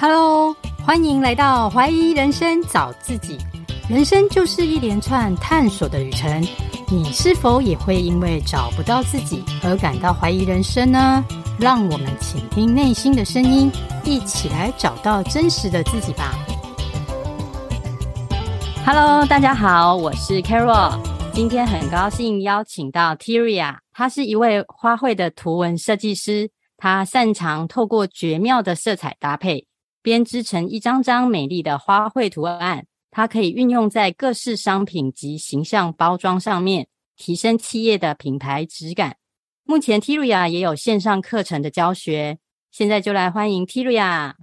Hello，欢迎来到怀疑人生找自己。人生就是一连串探索的旅程，你是否也会因为找不到自己而感到怀疑人生呢？让我们倾听内心的声音，一起来找到真实的自己吧。Hello，大家好，我是 Carol，今天很高兴邀请到 Tiria，她是一位花卉的图文设计师，她擅长透过绝妙的色彩搭配。编织成一张张美丽的花卉图案，它可以运用在各式商品及形象包装上面，提升企业的品牌质感。目前 Tiria 也有线上课程的教学，现在就来欢迎 Tiria。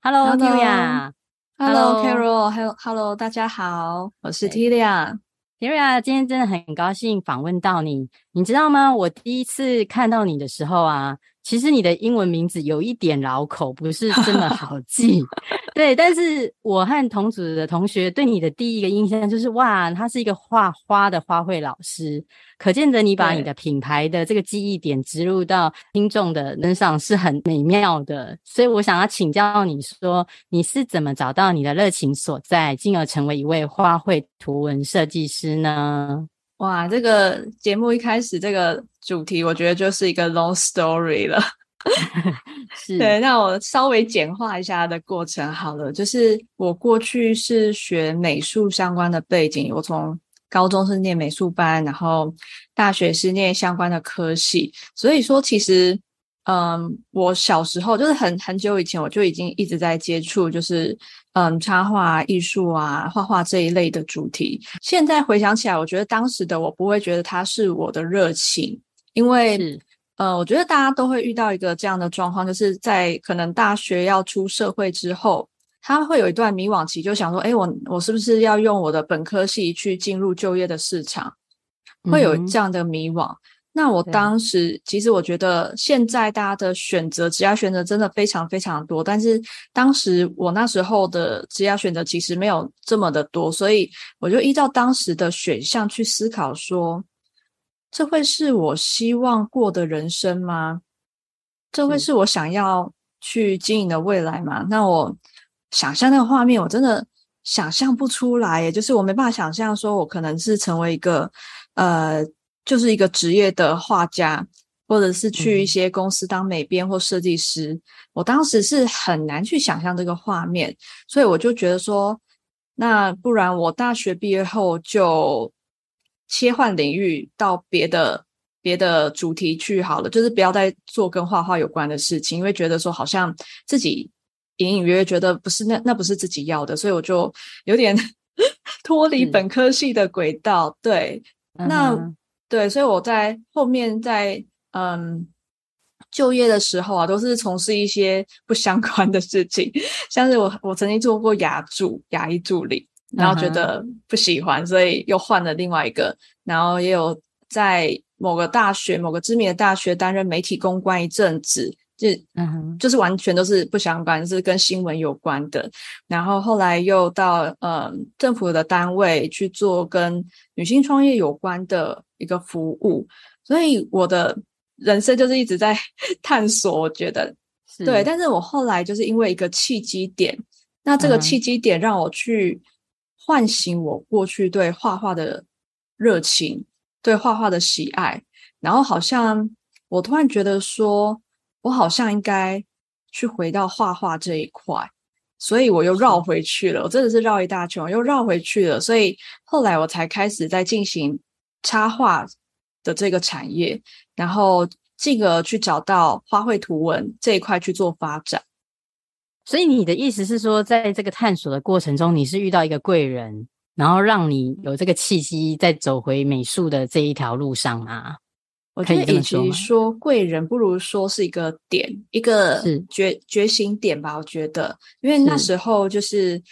Hello，Tiria。Hello，Carol，Hello，Hello，大家好，我是 Tiria。Tiria，今天真的很高兴访问到你。你知道吗？我第一次看到你的时候啊。其实你的英文名字有一点绕口，不是这么 好记。对，但是我和同组的同学对你的第一个印象就是，哇，他是一个画花的花卉老师，可见得你把你的品牌的这个记忆点植入到听众的身上是很美妙的。所以我想要请教你说，你是怎么找到你的热情所在，进而成为一位花卉图文设计师呢？哇，这个节目一开始这个主题，我觉得就是一个 long story 了。是，对，那我稍微简化一下的过程好了。就是我过去是学美术相关的背景，我从高中是念美术班，然后大学是念相关的科系。所以说，其实，嗯，我小时候就是很很久以前，我就已经一直在接触，就是。嗯，插画、艺术啊，画画这一类的主题，现在回想起来，我觉得当时的我不会觉得它是我的热情，因为，是呃，我觉得大家都会遇到一个这样的状况，就是在可能大学要出社会之后，他会有一段迷惘期，就想说，哎，我我是不是要用我的本科系去进入就业的市场？会有这样的迷惘。嗯那我当时其实我觉得现在大家的选择职业选择真的非常非常多，但是当时我那时候的职业选择其实没有这么的多，所以我就依照当时的选项去思考说，这会是我希望过的人生吗？这会是我想要去经营的未来吗？那我想象那个画面，我真的想象不出来，也就是我没办法想象说我可能是成为一个呃。就是一个职业的画家，或者是去一些公司当美编或设计师。嗯。我当时是很难去想象这个画面，所以我就觉得说，那不然我大学毕业后就切换领域到别的别的主题去好了，就是不要再做跟画画有关的事情，因为觉得说好像自己隐隐约约觉得不是那那不是自己要的，所以我就有点 脱离本科系的轨道。对，嗯、那。对，所以我在后面在嗯就业的时候啊，都是从事一些不相关的事情，像是我我曾经做过牙助、牙医助理，然后觉得不喜欢，uh. 所以又换了另外一个，然后也有在某个大学、某个知名的大学担任媒体公关一阵子。就嗯哼，就是完全都是不相关，是跟新闻有关的。然后后来又到呃政府的单位去做跟女性创业有关的一个服务，所以我的人生就是一直在 探索。我觉得对，但是我后来就是因为一个契机点，那这个契机点让我去唤醒我过去对画画的热情，对画画的喜爱，然后好像我突然觉得说。我好像应该去回到画画这一块，所以我又绕回去了。我真的是绕一大圈，我又绕回去了。所以后来我才开始在进行插画的这个产业，然后进而去找到花卉图文这一块去做发展。所以你的意思是说，在这个探索的过程中，你是遇到一个贵人，然后让你有这个契机，再走回美术的这一条路上吗？我觉得与其说贵人，不如说是一个点，一个觉觉醒点吧。我觉得，因为那时候就是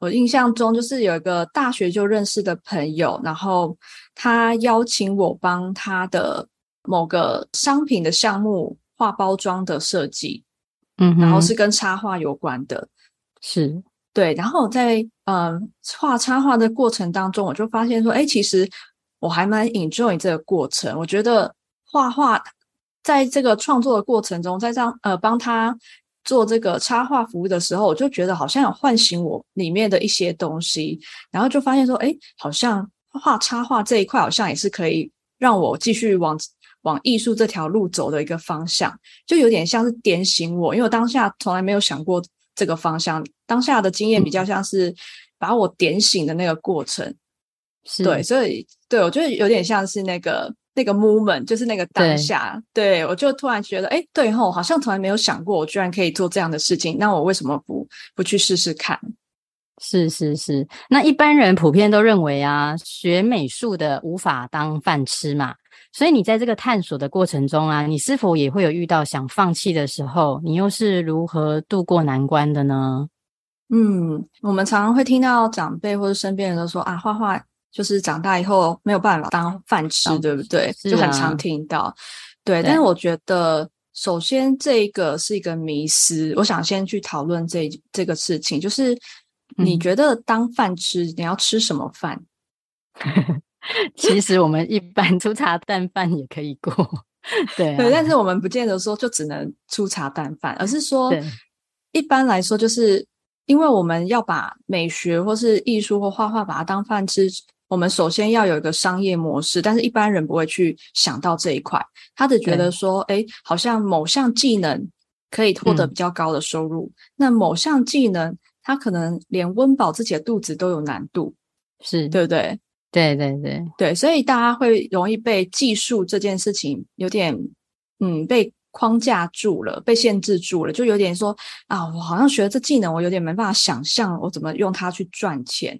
我印象中，就是有一个大学就认识的朋友，然后他邀请我帮他的某个商品的项目画包装的设计，嗯，然后是跟插画有关的，是对。然后在嗯画插画的过程当中，我就发现说，哎，其实我还蛮 enjoy 这个过程，我觉得。画画，在这个创作的过程中，在这样呃帮他做这个插画服务的时候，我就觉得好像有唤醒我里面的一些东西，然后就发现说，哎，好像画插画这一块好像也是可以让我继续往往艺术这条路走的一个方向，就有点像是点醒我，因为我当下从来没有想过这个方向，当下的经验比较像是把我点醒的那个过程，是。对，所以对我觉得有点像是那个。那个 moment 就是那个当下，对，对我就突然觉得，哎，对吼，好像从来没有想过，我居然可以做这样的事情，那我为什么不不去试试看？是是是，那一般人普遍都认为啊，学美术的无法当饭吃嘛，所以你在这个探索的过程中啊，你是否也会有遇到想放弃的时候？你又是如何度过难关的呢？嗯，我们常常会听到长辈或者身边人都说啊，画画。就是长大以后没有办法当饭吃，对不对？啊、就很常听到，对。但是我觉得，首先这一个是一个迷失，我想先去讨论这这个事情，就是你觉得当饭吃，嗯、你要吃什么饭？其实我们一般粗茶淡饭也可以过，对、啊、对。但是我们不见得说就只能粗茶淡饭，而是说一般来说，就是因为我们要把美学或是艺术或画画把它当饭吃。我们首先要有一个商业模式，但是一般人不会去想到这一块，他只觉得说，哎，好像某项技能可以获得比较高的收入，嗯、那某项技能他可能连温饱自己的肚子都有难度，是对不对？对对对对，所以大家会容易被技术这件事情有点，嗯，被框架住了，被限制住了，就有点说啊，我好像学了这技能，我有点没办法想象我怎么用它去赚钱。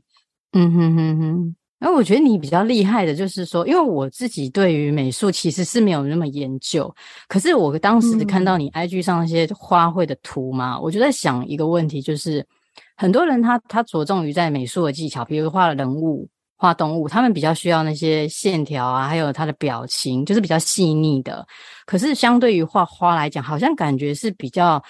嗯哼哼哼。然后我觉得你比较厉害的，就是说，因为我自己对于美术其实是没有那么研究，可是我当时看到你 IG 上那些花卉的图嘛，嗯、我就在想一个问题，就是很多人他他着重于在美术的技巧，比如画人物、画动物，他们比较需要那些线条啊，还有他的表情，就是比较细腻的。可是相对于画花来讲，好像感觉是比较。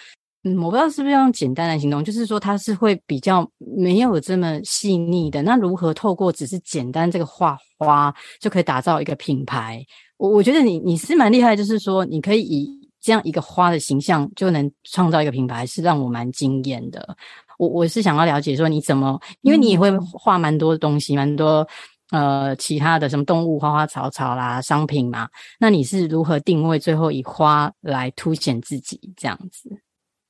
嗯，我不知道是不是用简单来形容，就是说它是会比较没有这么细腻的。那如何透过只是简单这个画花就可以打造一个品牌？我我觉得你你是蛮厉害，就是说你可以以这样一个花的形象就能创造一个品牌，是让我蛮惊艳的。我我是想要了解说你怎么，因为你也会画蛮多东西，蛮多呃其他的什么动物、花花草草啦、商品嘛。那你是如何定位，最后以花来凸显自己这样子？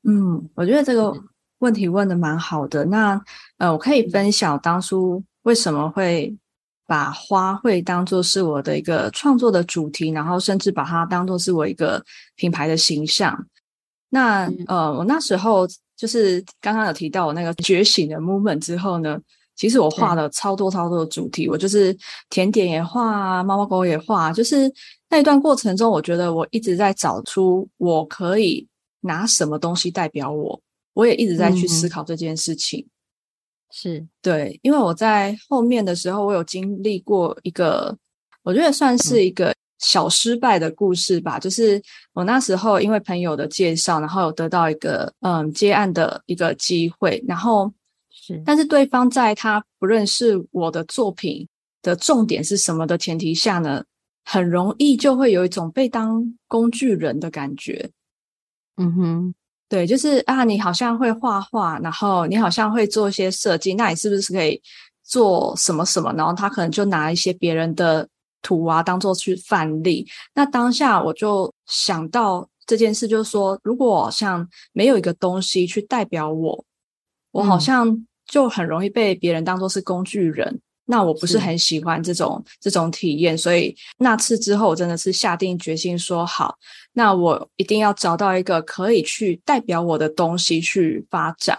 嗯，我觉得这个问题问的蛮好的。那呃，我可以分享当初为什么会把花卉当做是我的一个创作的主题，然后甚至把它当做是我一个品牌的形象。那呃，我那时候就是刚刚有提到我那个觉醒的 moment 之后呢，其实我画了超多超多的主题，我就是甜点也画啊，猫猫狗狗也画，就是那一段过程中，我觉得我一直在找出我可以。拿什么东西代表我？我也一直在去思考这件事情。嗯、是对，因为我在后面的时候，我有经历过一个，我觉得算是一个小失败的故事吧。嗯、就是我那时候因为朋友的介绍，然后有得到一个嗯接案的一个机会，然后是，但是对方在他不认识我的作品的重点是什么的前提下呢，很容易就会有一种被当工具人的感觉。嗯哼，对，就是啊，你好像会画画，然后你好像会做一些设计，那你是不是可以做什么什么？然后他可能就拿一些别人的图啊，当做去范例。那当下我就想到这件事，就是说，如果好像没有一个东西去代表我，我好像就很容易被别人当做是工具人。那我不是很喜欢这种这种体验，所以那次之后，我真的是下定决心说好，那我一定要找到一个可以去代表我的东西去发展。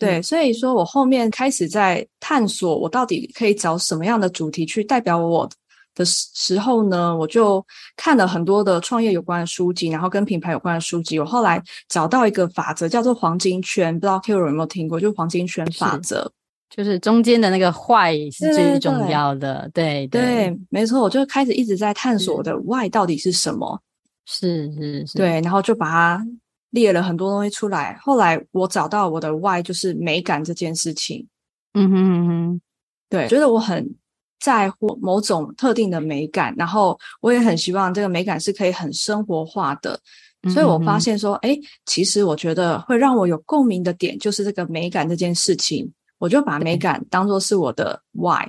对，所以说我后面开始在探索，我到底可以找什么样的主题去代表我的时候呢，我就看了很多的创业有关的书籍，然后跟品牌有关的书籍。我后来找到一个法则，叫做黄金圈，不知道 Carol 有没有听过？就黄金圈法则。就是中间的那个坏是最重要的，对对，对，对，没错。我就开始一直在探索我的 why 到底是什么，是是是，对，然后就把它列了很多东西出来。后来我找到我的 why 就是美感这件事情，嗯哼嗯哼，对，觉得我很在乎某种特定的美感，然后我也很希望这个美感是可以很生活化的。所以我发现说，哎、嗯，其实我觉得会让我有共鸣的点，就是这个美感这件事情，我就把美感当做是我的 why。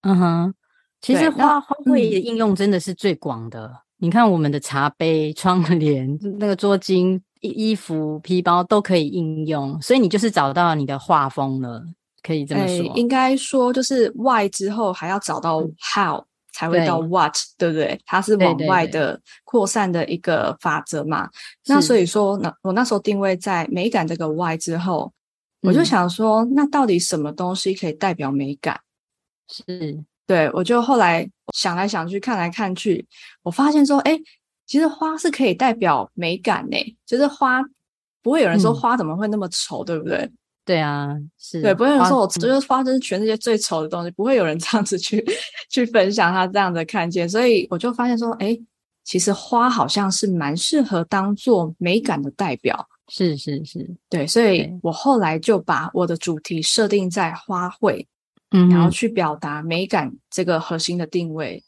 嗯哼，其实花花卉的应用真的是最广的。嗯、你看，我们的茶杯、窗帘、那个桌巾、衣服、皮包都可以应用，所以你就是找到你的画风了，可以这么说。应该说，就是 why 之后还要找到 how。才会到 what，对，对不对？它是往外的扩散的一个法则嘛。对对对，那所以说，那我那时候定位在美感这个 why 之后，我就想说，那到底什么东西可以代表美感？是，对，我就后来想来想去，看来看去，我发现说，哎，其实花是可以代表美感呢。就是花，不会有人说花怎么会那么丑，嗯、对不对？对啊，是对，不会有人说我这就是花，生是全世界最丑的东西，不会有人这样子去去分享他这样的看见，所以我就发现说，哎，其实花好像是蛮适合当做美感的代表，是是是，对，所以我后来就把我的主题设定在花卉，嗯，然后去表达美感这个核心的定位，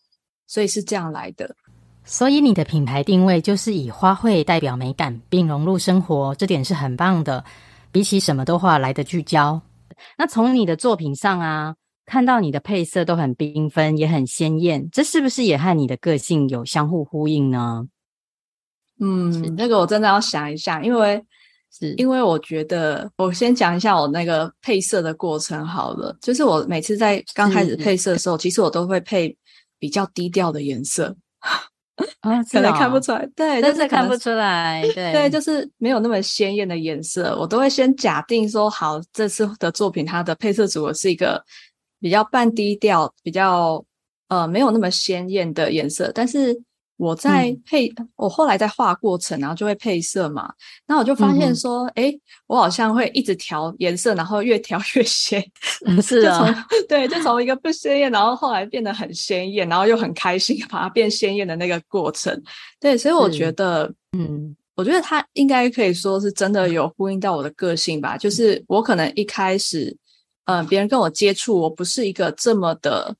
所以是这样来的。所以你的品牌定位就是以花卉代表美感，并融入生活，这点是很棒的。比起什么都画来的聚焦，那从你的作品上啊，看到你的配色都很缤纷，也很鲜艳，这是不是也和你的个性有相互呼应呢？嗯，那个我真的要想一下，因为是因为我觉得，我先讲一下我那个配色的过程好了。就是我每次在刚开始配色的时候，其实我都会配比较低调的颜色。啊，可能看不出来，对，但是看不出来，对，对，就是没有那么鲜艳的颜色，我都会先假定说，好，这次的作品它的配色组合是一个比较半低调、比较呃没有那么鲜艳的颜色，但是。我在配，嗯、我后来在画过程，然后就会配色嘛。那我就发现说，哎、嗯，我好像会一直调颜色，然后越调越鲜。是啊，对，就从一个不鲜艳，然后后来变得很鲜艳，然后又很开心把它变鲜艳的那个过程。对，所以我觉得，嗯，我觉得他应该可以说是真的有呼应到我的个性吧。就是我可能一开始，嗯、呃，别人跟我接触，我不是一个这么的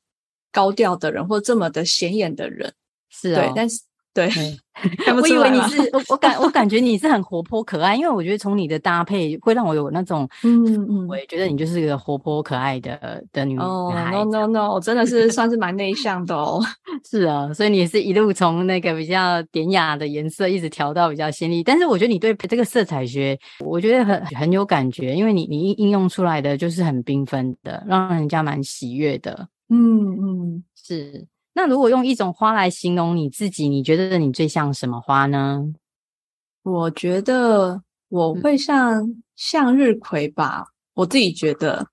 高调的人，或这么的显眼的人。是啊、哦，对，但是对，我以为你是我，我感我感觉你是很活泼可爱，因为我觉得从你的搭配会让我有那种，嗯嗯，我也觉得你就是一个活泼可爱的的女哦、oh,，no no no，我真的是算是蛮内向的哦。是啊，所以你也是一路从那个比较典雅的颜色一直调到比较鲜丽，但是我觉得你对这个色彩学，我觉得很很有感觉，因为你你应用出来的就是很缤纷的，让人家蛮喜悦的。嗯嗯，是。那如果用一种花来形容你自己，你觉得你最像什么花呢？我觉得我会像向日葵吧，嗯、我自己觉得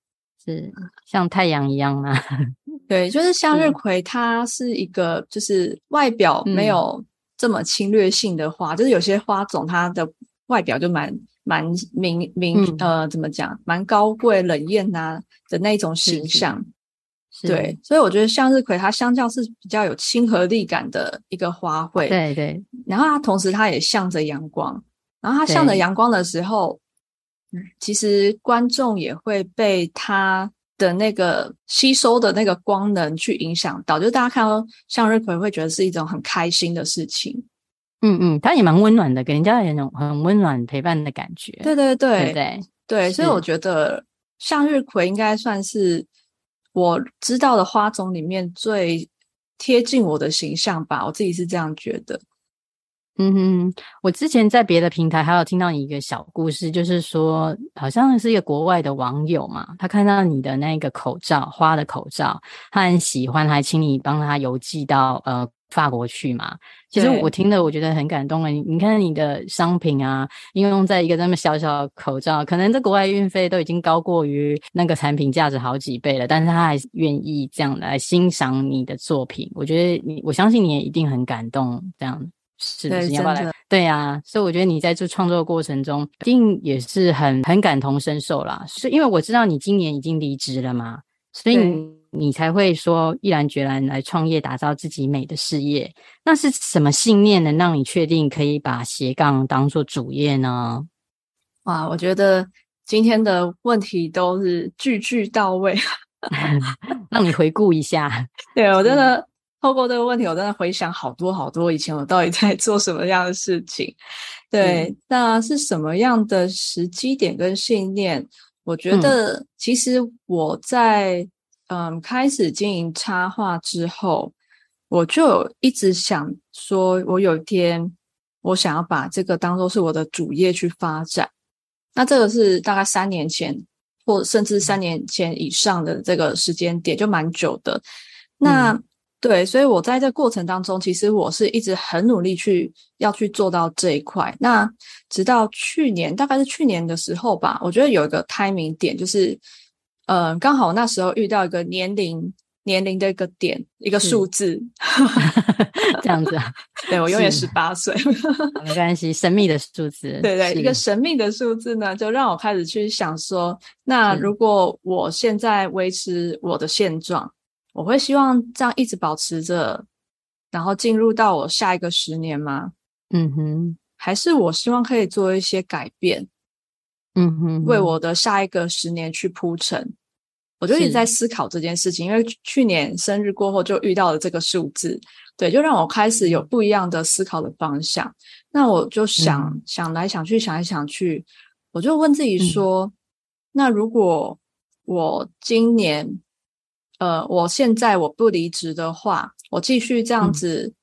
是像太阳一样吗？对，就是向日葵，它是一个就是外表没有这么侵略性的花，嗯、就是有些花种它的外表就蛮蛮明明、嗯、呃怎么讲，蛮高贵冷艳呐的那种形象。对，所以我觉得向日葵它相较是比较有亲和力感的一个花卉。对对，然后它同时它也向着阳光，然后它向着阳光的时候，对其实观众也会被它的那个吸收的那个光能去影响到，就是大家看到向日葵会觉得是一种很开心的事情。嗯嗯，它也蛮温暖的，给人家有一种很温暖陪伴的感觉。对对对，对，对，所以我觉得向日葵应该算是。我知道的花种里面最贴近我的形象吧，我自己是这样觉得。嗯哼，我之前在别的平台还有听到你一个小故事，就是说好像是一个国外的网友嘛，他看到你的那个口罩，花的口罩，他很喜欢，还请你帮他邮寄到呃。法国去嘛？其实我听了，我觉得很感动啊。你你看你的商品啊，应用在一个这么小小的口罩，可能在国外运费都已经高过于那个产品价值好几倍了，但是他还是愿意这样来欣赏你的作品。我觉得你，我相信你也一定很感动。这样是不是？对呀、啊，所以我觉得你在做创作的过程中，一定也是很很感同身受啦。是因为我知道你今年已经离职了嘛，所以你。你才会说毅然决然来创业，打造自己美的事业。那是什么信念能让你确定可以把斜杠当做主业呢？哇，我觉得今天的问题都是句句到位，让你回顾一下。对，我真的透过这个问题，我真的回想好多好多以前我到底在做什么样的事情。对，嗯、那是什么样的时机点跟信念？我觉得其实我在嗯，嗯开始经营插画之后，我就一直想说，我有一天我想要把这个当做是我的主业去发展。那这个是大概三年前，或甚至三年前以上的这个时间点，就蛮久的。那、嗯对，所以我在这过程当中，其实我是一直很努力去要去做到这一块。那直到去年，大概是去年的时候吧，我觉得有一个 timing 点，就是，呃，刚好那时候遇到一个年龄年龄的一个点，一个数字，这样子啊。对，我永远十八岁，没关系，神秘的数字。对对，一个神秘的数字呢，就让我开始去想说，那如果我现在维持我的现状。我会希望这样一直保持着，然后进入到我下一个十年吗？嗯哼，还是我希望可以做一些改变？嗯哼，为我的下一个十年去铺陈。我就一直在思考这件事情，因为去年生日过后就遇到了这个数字，对，就让我开始有不一样的思考的方向。那我就想、嗯、想来想去，想来想去，我就问自己说：嗯、那如果我今年呃，我现在我不离职的话，我继续这样子，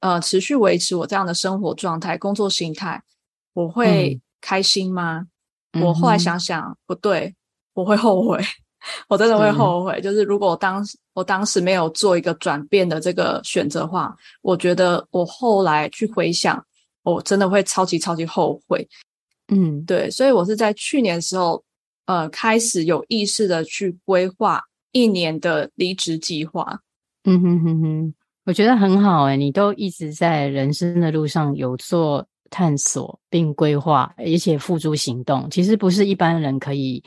嗯、呃，持续维持我这样的生活状态、工作心态，我会开心吗？嗯、我后来想想，不对，我会后悔，我真的会后悔。就是如果我当时我当时没有做一个转变的这个选择的话，我觉得我后来去回想，我真的会超级超级后悔。嗯，对，所以我是在去年的时候，呃，开始有意识的去规划。一年的离职计划，嗯哼哼哼，我觉得很好诶，你都一直在人生的路上有做探索并规划，而且付诸行动。其实不是一般人可以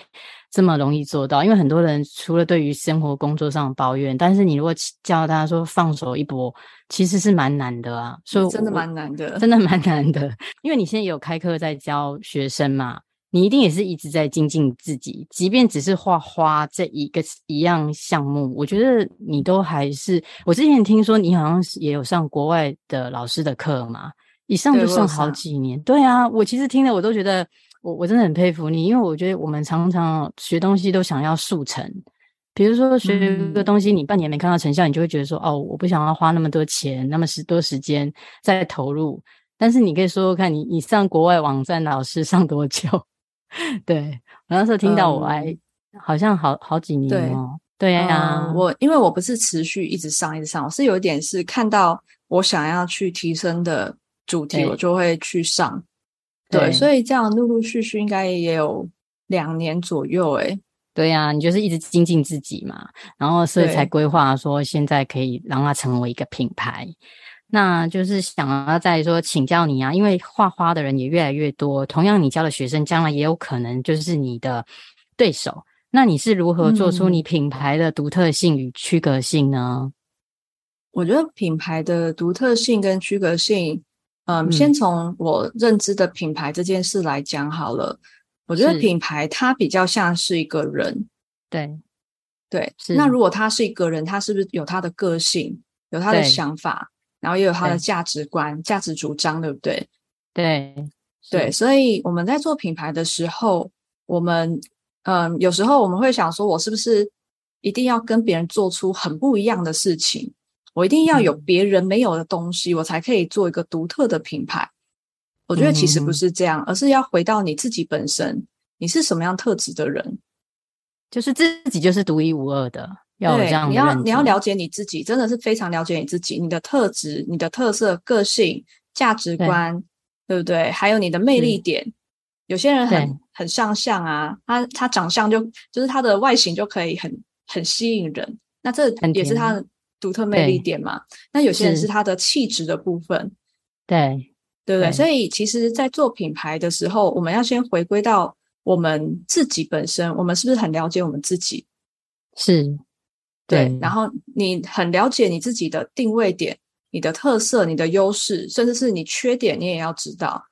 这么容易做到，因为很多人除了对于生活工作上抱怨，但是你如果教他说放手一搏，其实是蛮难的啊。所以真的蛮难的，真的蛮难的，因为你现在有开课在教学生嘛。你一定也是一直在精进自己，即便只是画花这一个一样项目，我觉得你都还是。我之前听说你好像也有上国外的老师的课嘛，一上就上好几年。对，对啊，我其实听了我都觉得，我我真的很佩服你，因为我觉得我们常常学东西都想要速成，比如说学一个东西，你半年没看到成效，你就会觉得说，哦，我不想要花那么多钱，那么时多时间再投入。但是你可以说说看你，你上国外网站老师上多久？对，我那时候听到我还、嗯、好像好好几年哦。对呀、啊嗯，我因为我不是持续一直上一直上，我是有一点是看到我想要去提升的主题，我就会去上。对，对所以这样陆陆续续应该也有两年左右。诶对呀、啊，你就是一直精进自己嘛，然后所以才规划说现在可以让它成为一个品牌。那就是想要再说请教你啊，因为画花的人也越来越多，同样你教的学生将来也有可能就是你的对手。那你是如何做出你品牌的独特性与区隔性呢？嗯，我觉得品牌的独特性跟区隔性，嗯，先从我认知的品牌这件事来讲好了。我觉得品牌它比较像是一个人，对对。那如果他是一个人，他是不是有他的个性，有他的想法？然后也有他的价值观、价值主张，对不对？对对，所以我们在做品牌的时候，我们嗯，有时候我们会想说，我是不是一定要跟别人做出很不一样的事情？我一定要有别人没有的东西，我才可以做一个独特的品牌。我觉得其实不是这样，而是要回到你自己本身，你是什么样特质的人，就是自己就是独一无二的。要这样，对，你要你要了解你自己，真的是非常了解你自己，你的特质、你的特色、个性、价值观，对，对不对？还有你的魅力点。有些人很很上相啊，他他长相就就是他的外形就可以很很吸引人，那这也是他的独特魅力点嘛。那有些人是他的气质的部分，对对不对？所以其实，在做品牌的时候，我们要先回归到我们自己本身，我们是不是很了解我们自己？是。对，对，然后你很了解你自己的定位点、你的特色、你的优势，甚至是你缺点，你也要知道。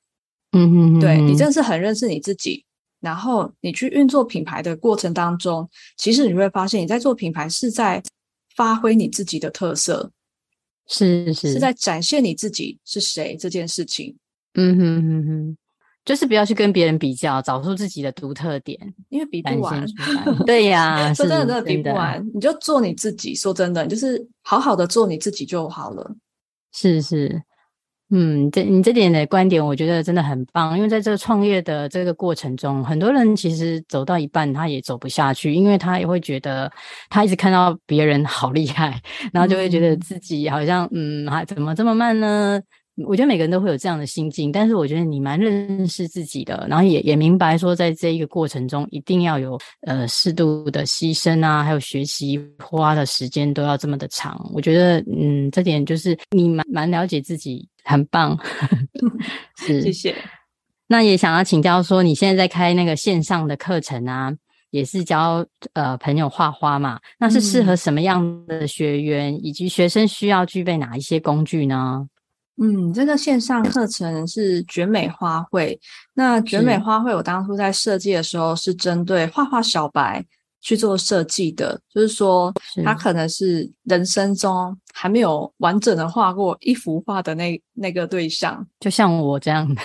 嗯哼嗯嗯，对，你真的是很认识你自己。然后你去运作品牌的过程当中，其实你会发现你在做品牌是在发挥你自己的特色。是是是在展现你自己是谁这件事情。嗯哼哼哼，就是不要去跟别人比较，找出自己的独特点，因为比不完。对呀，说真的，真的比不完。你就做你自己，说真的，你就是好好的做你自己就好了。是是。嗯，这你这点的观点，我觉得真的很棒。因为在这个创业的这个过程中，很多人其实走到一半，他也走不下去，因为他也会觉得他一直看到别人好厉害，然后就会觉得自己好像嗯，还怎么这么慢呢？我觉得每个人都会有这样的心境，但是我觉得你蛮认识自己的，然后也也明白说，在这一个过程中，一定要有呃适度的牺牲啊，还有学习花的时间都要这么的长。我觉得嗯，这点就是你蛮蛮了解自己，很棒。是，谢谢。那也想要请教说，你现在在开那个线上的课程啊，也是教呃朋友画画嘛？那是适合什么样的学员，嗯、以及学生需要具备哪一些工具呢？嗯，这个线上课程是绝美花卉。那绝美花卉，我当初在设计的时候是针对画画小白去做设计的，就是说他可能是人生中还没有完整的画过一幅画的那那个对象，就像我这样的。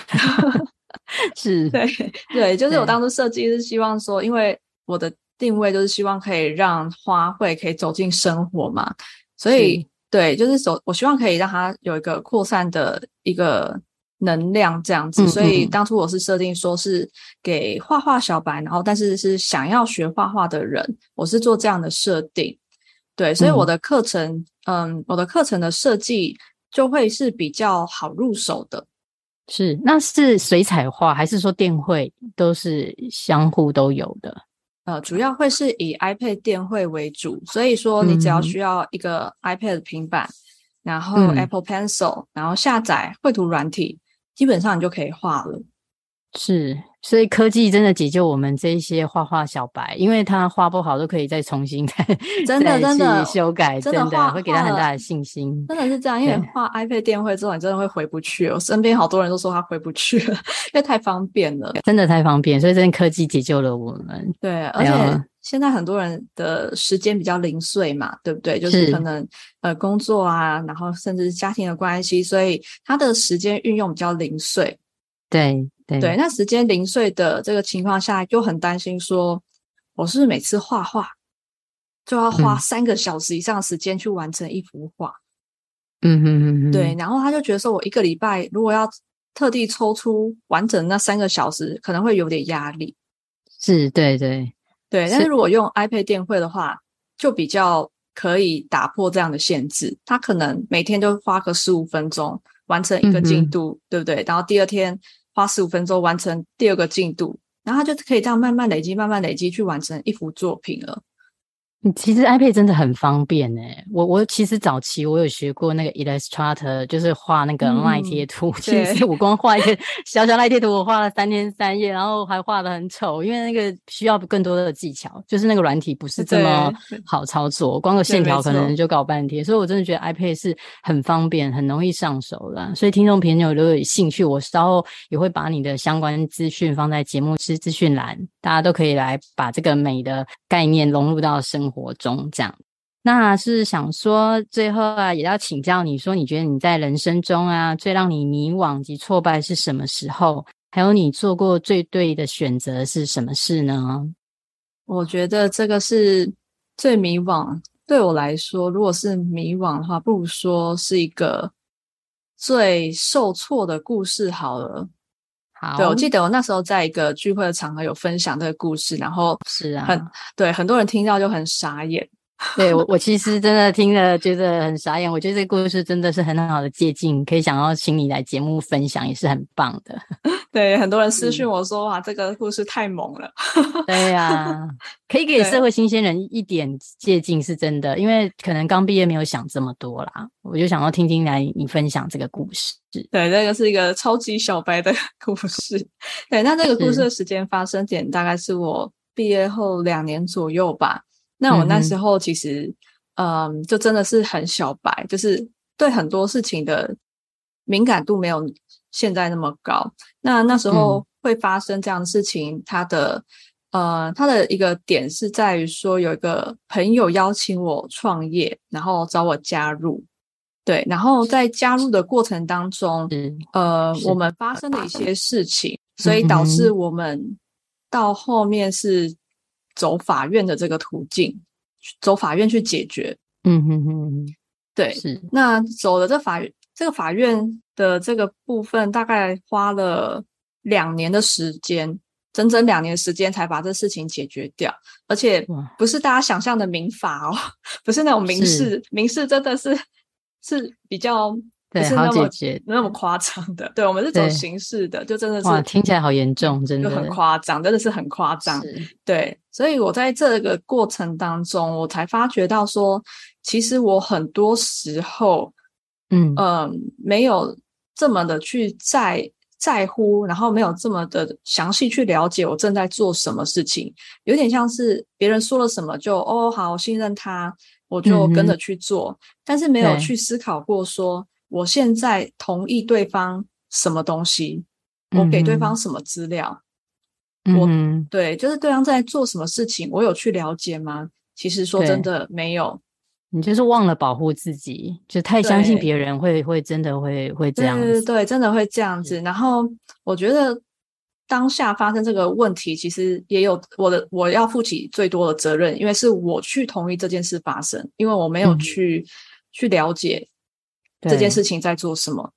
是，对对，就是我当初设计是希望说，因为我的定位就是希望可以让花卉可以走进生活嘛，所以。对，就是走，我希望可以让它有一个扩散的一个能量这样子，所以当初我是设定说是给画画小白，然后但是是想要学画画的人，我是做这样的设定。对，所以我的课程，嗯，嗯，我的课程的设计就会是比较好入手的。是，那是水彩画还是说电绘都是相互都有的？呃，主要会是以 iPad 电绘为主，所以说你只要需要一个 iPad 平板，嗯、然后 Apple Pencil，、嗯、然后下载绘图软体，基本上你就可以画了。是。所以科技真的解救我们这一些画画小白，因为他画不好都可以再重新 再真的真的修改，真的，真的会给他很大的信心。真的是这样，因为画 iPad 电绘之后，你真的会回不去。我身边好多人都说他回不去了，因为太方便了，真的太方便。所以真的科技解救了我们。对，而且现在很多人的时间比较零碎嘛，对不对？就是可能呃工作啊，然后甚至家庭的关系，所以他的时间运用比较零碎。对。对，对，那时间零碎的这个情况下，就很担心说，我是不是每次画画就要花三个小时以上的时间去完成一幅画？嗯哼哼哼，对。然后他就觉得说，我一个礼拜如果要特地抽出完整那三个小时，可能会有点压力。是，对对对。但是如果用 iPad 电绘的话，就比较可以打破这样的限制。他可能每天都花个十五分钟完成一个进度，嗯、对不对？然后第二天。花十五分钟完成第二个进度，然后他就可以这样慢慢累积、慢慢累积，去完成一幅作品了。其实 iPad 真的很方便诶，我我其实早期我有学过那个 Illustrator，就是画那个 LINE 贴图。嗯、其实我光画一个小小 LINE 贴图，我画了三天三夜，然后还画的很丑，因为那个需要更多的技巧，就是那个软体不是这么好操作，光个线条可能就搞半天。所以我真的觉得 iPad 是很方便、很容易上手的。所以听众朋友如果有兴趣，我稍后也会把你的相关资讯放在节目资资讯栏，大家都可以来把这个美的概念融入到生活。活中这样，那是想说最后啊，也要请教你说，你觉得你在人生中啊，最让你迷惘及挫败是什么时候？还有你做过最对的选择是什么事呢？我觉得这个是最迷惘。对我来说，如果是迷惘的话，不如说是一个最受挫的故事好了。好，对，我记得我那时候在一个聚会的场合有分享这个故事，然后是啊，很对，很多人听到就很傻眼。对我，我其实真的听了觉得很傻眼。我觉得这个故事真的是很好的借鉴，可以想要请你来节目分享，也是很棒的。对，很多人私信我说：“哇，这个故事太猛了。”对呀、啊，可以给社会新鲜人一点借鉴，是真的。因为可能刚毕业没有想这么多啦，我就想要听听来你分享这个故事。对，这个是一个超级小白的故事。对，那这个故事的时间发生点大概是我毕业后两年左右吧。那我那时候其实，嗯，嗯，就真的是很小白，就是对很多事情的敏感度没有现在那么高。那那时候会发生这样的事情，嗯、它的，呃，它的一个点是在于说，有一个朋友邀请我创业，然后找我加入。对，然后在加入的过程当中，嗯、呃，我们发生了一些事情，所以导致我们到后面是走法院的这个途径，走法院去解决。嗯哼哼，对，是。那走了这法这个法院的这个部分，大概花了两年的时间，整整两年时间才把这事情解决掉，而且不是大家想象的民法哦，不是那种民事，民事真的是。是比较不是那么那么夸张的，对，我们是走形式的，就真的是哇，听起来好严重，真的就很。夸张，真的是很夸张，对，所以我在这个过程当中，我才发觉到说，其实我很多时候，嗯。嗯、呃，没有这么的去在在乎，然后没有这么的详细去了解我正在做什么事情，有点像是别人说了什么就哦好信任他。我就跟着去做，嗯、但是没有去思考过说，我现在同意对方什么东西，嗯、我给对方什么资料，嗯、我对，就是对方在做什么事情，我有去了解吗？其实说真的没有，你就是忘了保护自己，就太相信别人会会真的会会这样子，对对对，真的会这样子。然后我觉得。当下发生这个问题，其实也有我的，我要负起最多的责任，因为是我去同意这件事发生，因为我没有去、嗯、去了解这件事情在做什么。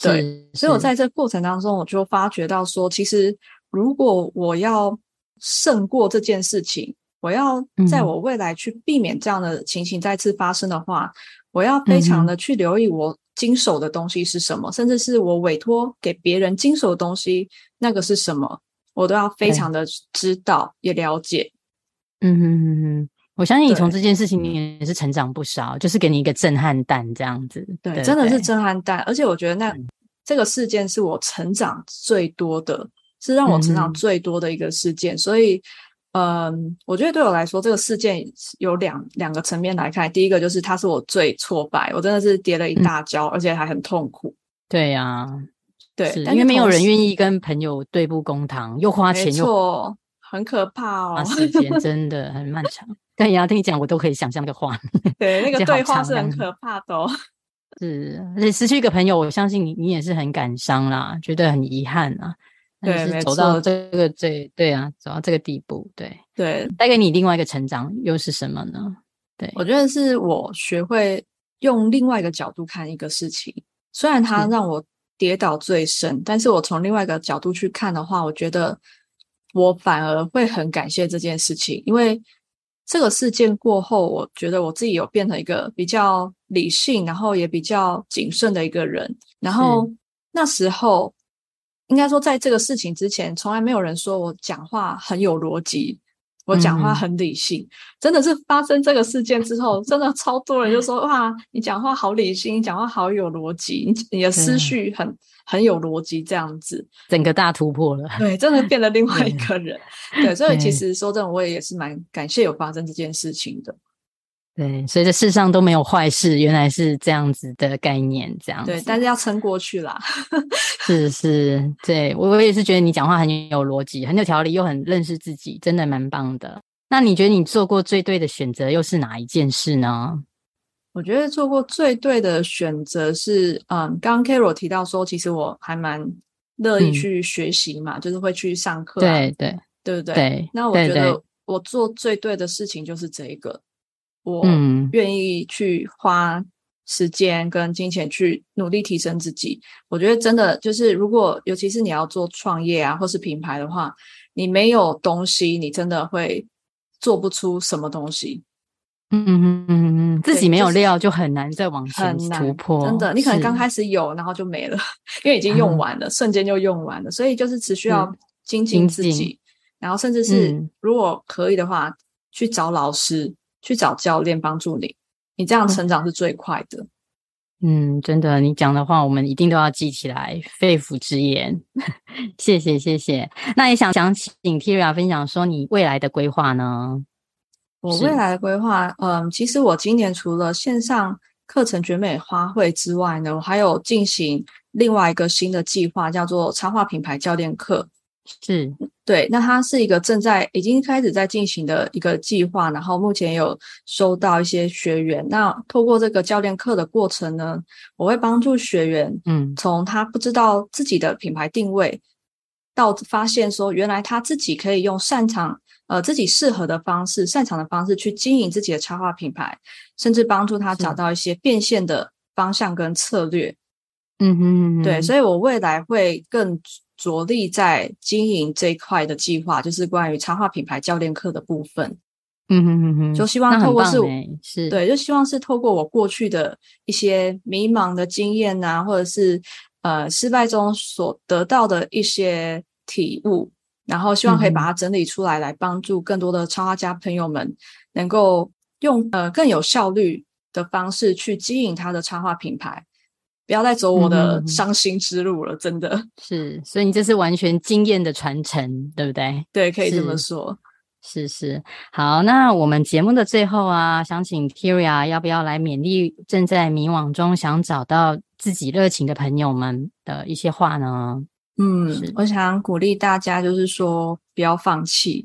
对，所以我在这过程当中，我就发觉到说，其实如果我要胜过这件事情，我要在我未来去避免这样的情形再次发生的话，嗯、我要非常的去留意我经手的东西是什么，甚至是我委托给别人经手的东西，那个是什么，我都要非常的知道也了解。嗯哼哼哼，我相信你从这件事情里也是成长不少，就是给你一个震撼弹这样子。对，对真的是震撼弹，而且我觉得那、嗯、这个事件是我成长最多的，是让我成长最多的一个事件，嗯、所以。嗯，我觉得对我来说，这个事件有两两个层面来看。第一个就是它是我最挫败，我真的是跌了一大跤，嗯、而且还很痛苦。对呀、啊，对，因为没有人愿意跟朋友对簿公堂，又花钱又错，很可怕哦。时间 真的很漫长。对呀，听你讲，我都可以想象那个画面。对，那个对话是很可怕的哦。是，而且失去一个朋友，我相信你，你也是很感伤啦，觉得很遗憾啊。对，走到这个最对啊，走到这个地步，对对，带给你另外一个成长又是什么呢？对，我觉得是我学会用另外一个角度看一个事情，虽然它让我跌倒最深，是但是我从另外一个角度去看的话，我觉得我反而会很感谢这件事情，因为这个事件过后，我觉得我自己有变成一个比较理性，然后也比较谨慎的一个人，然后那时候。应该说，在这个事情之前，从来没有人说我讲话很有逻辑，我讲话很理性。嗯、真的是发生这个事件之后，真的超多人就说：“哇，你讲话好理性，你讲话好有逻辑，你你的思绪很、嗯、很有逻辑。”这样子，整个大突破了。对，真的变了另 外一个人。对，对，所以其实说真的，我也也是蛮感谢有发生这件事情的。对，所以这世上都没有坏事，原来是这样子的概念，这样子。对，但是要撑过去啦。是是，对，我我也是觉得你讲话很有逻辑，很有条理，又很认识自己，真的蛮棒的。那你觉得你做过最对的选择又是哪一件事呢？我觉得做过最对的选择是，嗯，刚刚 Carol 提到说，其实我还蛮乐意去学习嘛，嗯、就是会去上课、啊，对对，对不对？对。那我觉得我做最对的事情就是这一个。我愿意去花时间跟金钱去努力提升自己。我觉得真的就是，如果尤其是你要做创业啊，或是品牌的话，你没有东西，你真的会做不出什么东西。嗯嗯嗯嗯，自己没有料就很难再往前突破。真的，你可能刚开始有，然后就没了，因为已经用完了，瞬间就用完了。所以就是只需要精进自己，然后甚至是如果可以的话，去找老师。去找教练帮助你，你这样成长是最快的。嗯，真的，你讲的话我们一定都要记起来，肺腑之言。谢谢，谢谢。那也想想请 Kyria 分享说你未来的规划呢？我未来的规划，嗯，其实我今年除了线上课程绝美花卉之外呢，我还有进行另外一个新的计划，叫做插画品牌教练课。是。对，那它是一个正在已经开始在进行的一个计划，然后目前有收到一些学员。那透过这个教练课的过程呢，我会帮助学员，嗯，从他不知道自己的品牌定位，到发现说原来他自己可以用擅长呃自己适合的方式、擅长的方式去经营自己的插画品牌，甚至帮助他找到一些变现的方向跟策略。嗯哼嗯哼，对，所以我未来会更。着力在经营这一块的计划，就是关于插画品牌教练课的部分。嗯哼哼哼，就希望透过是，是对，就希望是透过我过去的一些迷茫的经验啊，或者是呃失败中所得到的一些体悟，然后希望可以把它整理出来，来帮助更多的插画家朋友们能够用呃更有效率的方式去经营他的插画品牌。不要再走我的伤心之路了，嗯、真的是。所以你这是完全经验的传承，对不对？对，可以这么说。是是。好，那我们节目的最后啊，想请 Kyria 要不要来勉励正在迷惘中想找到自己热情的朋友们的一些话呢？嗯，我想鼓励大家，就是说不要放弃。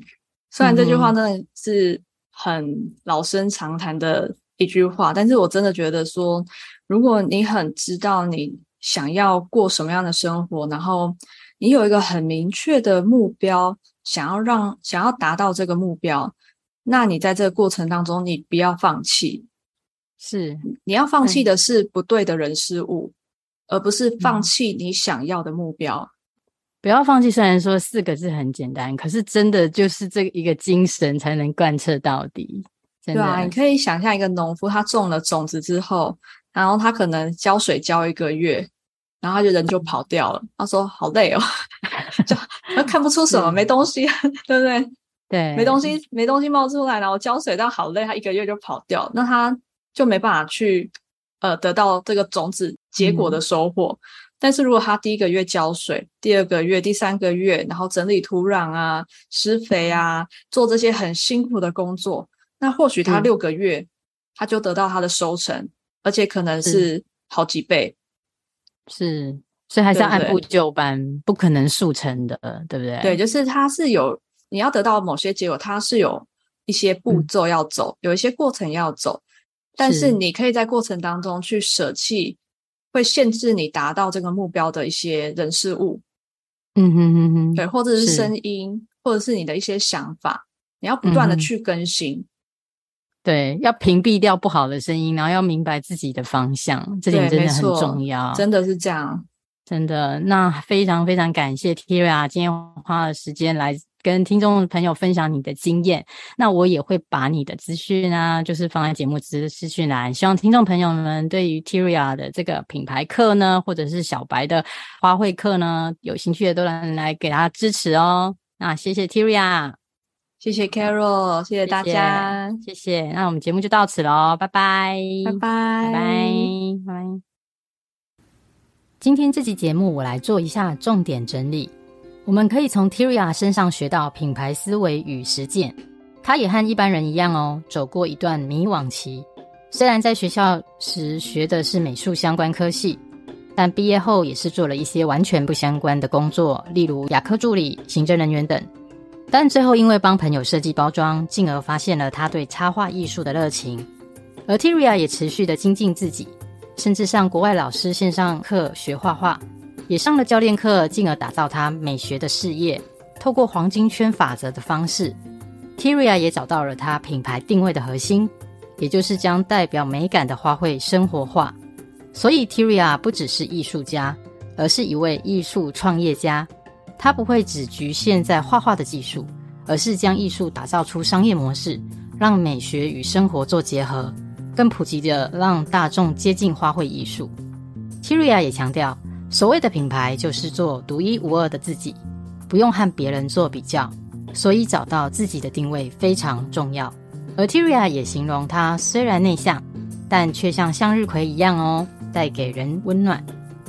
虽然这句话真的是很老生常谈的一句话，但是我真的觉得说。如果你很知道你想要过什么样的生活，然后你有一个很明确的目标，想要让想要达到这个目标，那你在这个过程当中，你不要放弃。是，你要放弃的是不对的人事物，而不是放弃你想要的目标。嗯。不要放弃，虽然说四个字很简单，可是真的就是这一个精神才能贯彻到底。对啊，你可以想象一个农夫，他种了种子之后。然后他可能浇水浇一个月，然后他就人就跑掉了。他说好累哦，就 他看不出什么，没东西，对不对？对，没东西，没东西冒出来，然后浇水，但好累，他一个月就跑掉，那他就没办法去呃得到这个种子结果的收获。嗯。但是如果他第一个月浇水，第二个月、第三个月，然后整理土壤啊、施肥啊，做这些很辛苦的工作，那或许他六个月，嗯，他就得到他的收成。而且可能是好几倍，是，所以还是要按部就班，对对，不可能速成的，对不对？对，就是它是有你要得到某些结果，它是有一些步骤要走，嗯、有一些过程要走，但是你可以在过程当中去舍弃会限制你达到这个目标的一些人事物，嗯哼哼哼，对，或者是声音，或者是你的一些想法，你要不断的去更新。嗯对，要屏蔽掉不好的声音，然后要明白自己的方向，这点真的很重要。真的是这样，真的。那非常非常感谢 Tira 今天花了时间来跟听众朋友分享你的经验。那我也会把你的资讯啊，就是放在节目资资讯栏，希望听众朋友们对于 Tiria 的这个品牌课呢，或者是小白的花卉课呢，有兴趣的都能来给他支持哦。那谢谢 Tiria，。谢谢 Carol，谢谢大家，谢谢。谢谢，那我们节目就到此喽，拜拜，拜拜，拜拜，拜拜。今天这集节目我来做一下重点整理。我们可以从 Tiria 身上学到品牌思维与实践。他也和一般人一样哦，走过一段迷惘期。虽然在学校时学的是美术相关科系，但毕业后也是做了一些完全不相关的工作，例如雅科助理、行政人员等。但最后，因为帮朋友设计包装，进而发现了他对插画艺术的热情。而 Tiria 也持续的精进自己，甚至上国外老师线上课学画画，也上了教练课，进而打造他美学的事业。透过黄金圈法则的方式，Tiria 也找到了他品牌定位的核心，也就是将代表美感的花卉生活化。所以 Tiria 不只是艺术家，而是一位艺术创业家。他不会只局限在画画的技术，而是将艺术打造出商业模式，让美学与生活做结合，更普及的让大众接近花卉艺术。Tiria 也强调，所谓的品牌就是做独一无二的自己，不用和别人做比较，所以找到自己的定位非常重要。而 Tiria 也形容他虽然内向，但却像向日葵一样哦，带给人温暖。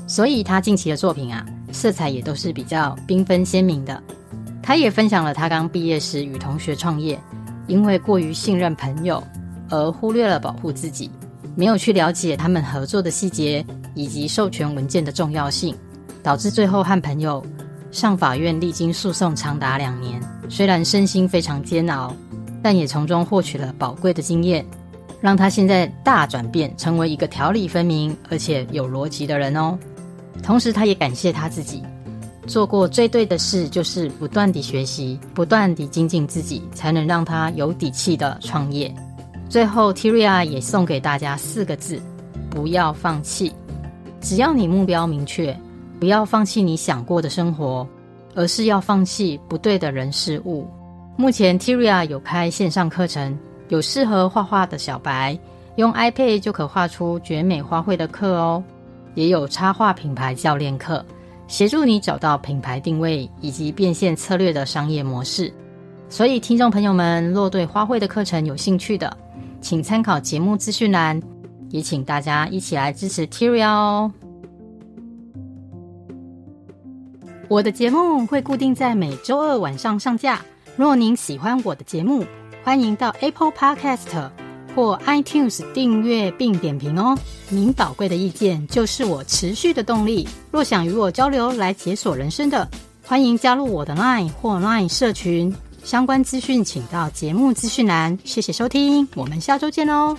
所以他近期的作品啊。色彩也都是比较缤纷鲜明的。他也分享了他刚毕业时与同学创业，因为过于信任朋友而忽略了保护自己，没有去了解他们合作的细节以及授权文件的重要性，导致最后和朋友上法院历经诉讼长达两年，虽然身心非常煎熬，但也从中获取了宝贵的经验，让他现在大转变，成为一个条理分明而且有逻辑的人哦。同时，他也感谢他自己。做过最对的事，就是不断地学习，不断地精进自己，才能让他有底气的创业。最后，Tyria 也送给大家四个字：不要放弃。只要你目标明确，不要放弃你想过的生活，而是要放弃不对的人事物。目前，Tyria 有开线上课程，有适合画画的小白，用 iPad 就可画出绝美花卉的课哦，也有插画品牌教练课。协助你找到品牌定位以及变现策略的商业模式。所以，听众朋友们，若对花卉的课程有兴趣的，请参考节目资讯栏，也请大家一起来支持 Terry 哦。我的节目会固定在每周二晚上上架。若您喜欢我的节目，欢迎到 Apple Podcast。或 iTunes 订阅并点评哦，您宝贵的意见就是我持续的动力。若想与我交流来解锁人生的，欢迎加入我的 Line 或 Line 社群，相关资讯请到节目资讯栏。谢谢收听，我们下周见哦。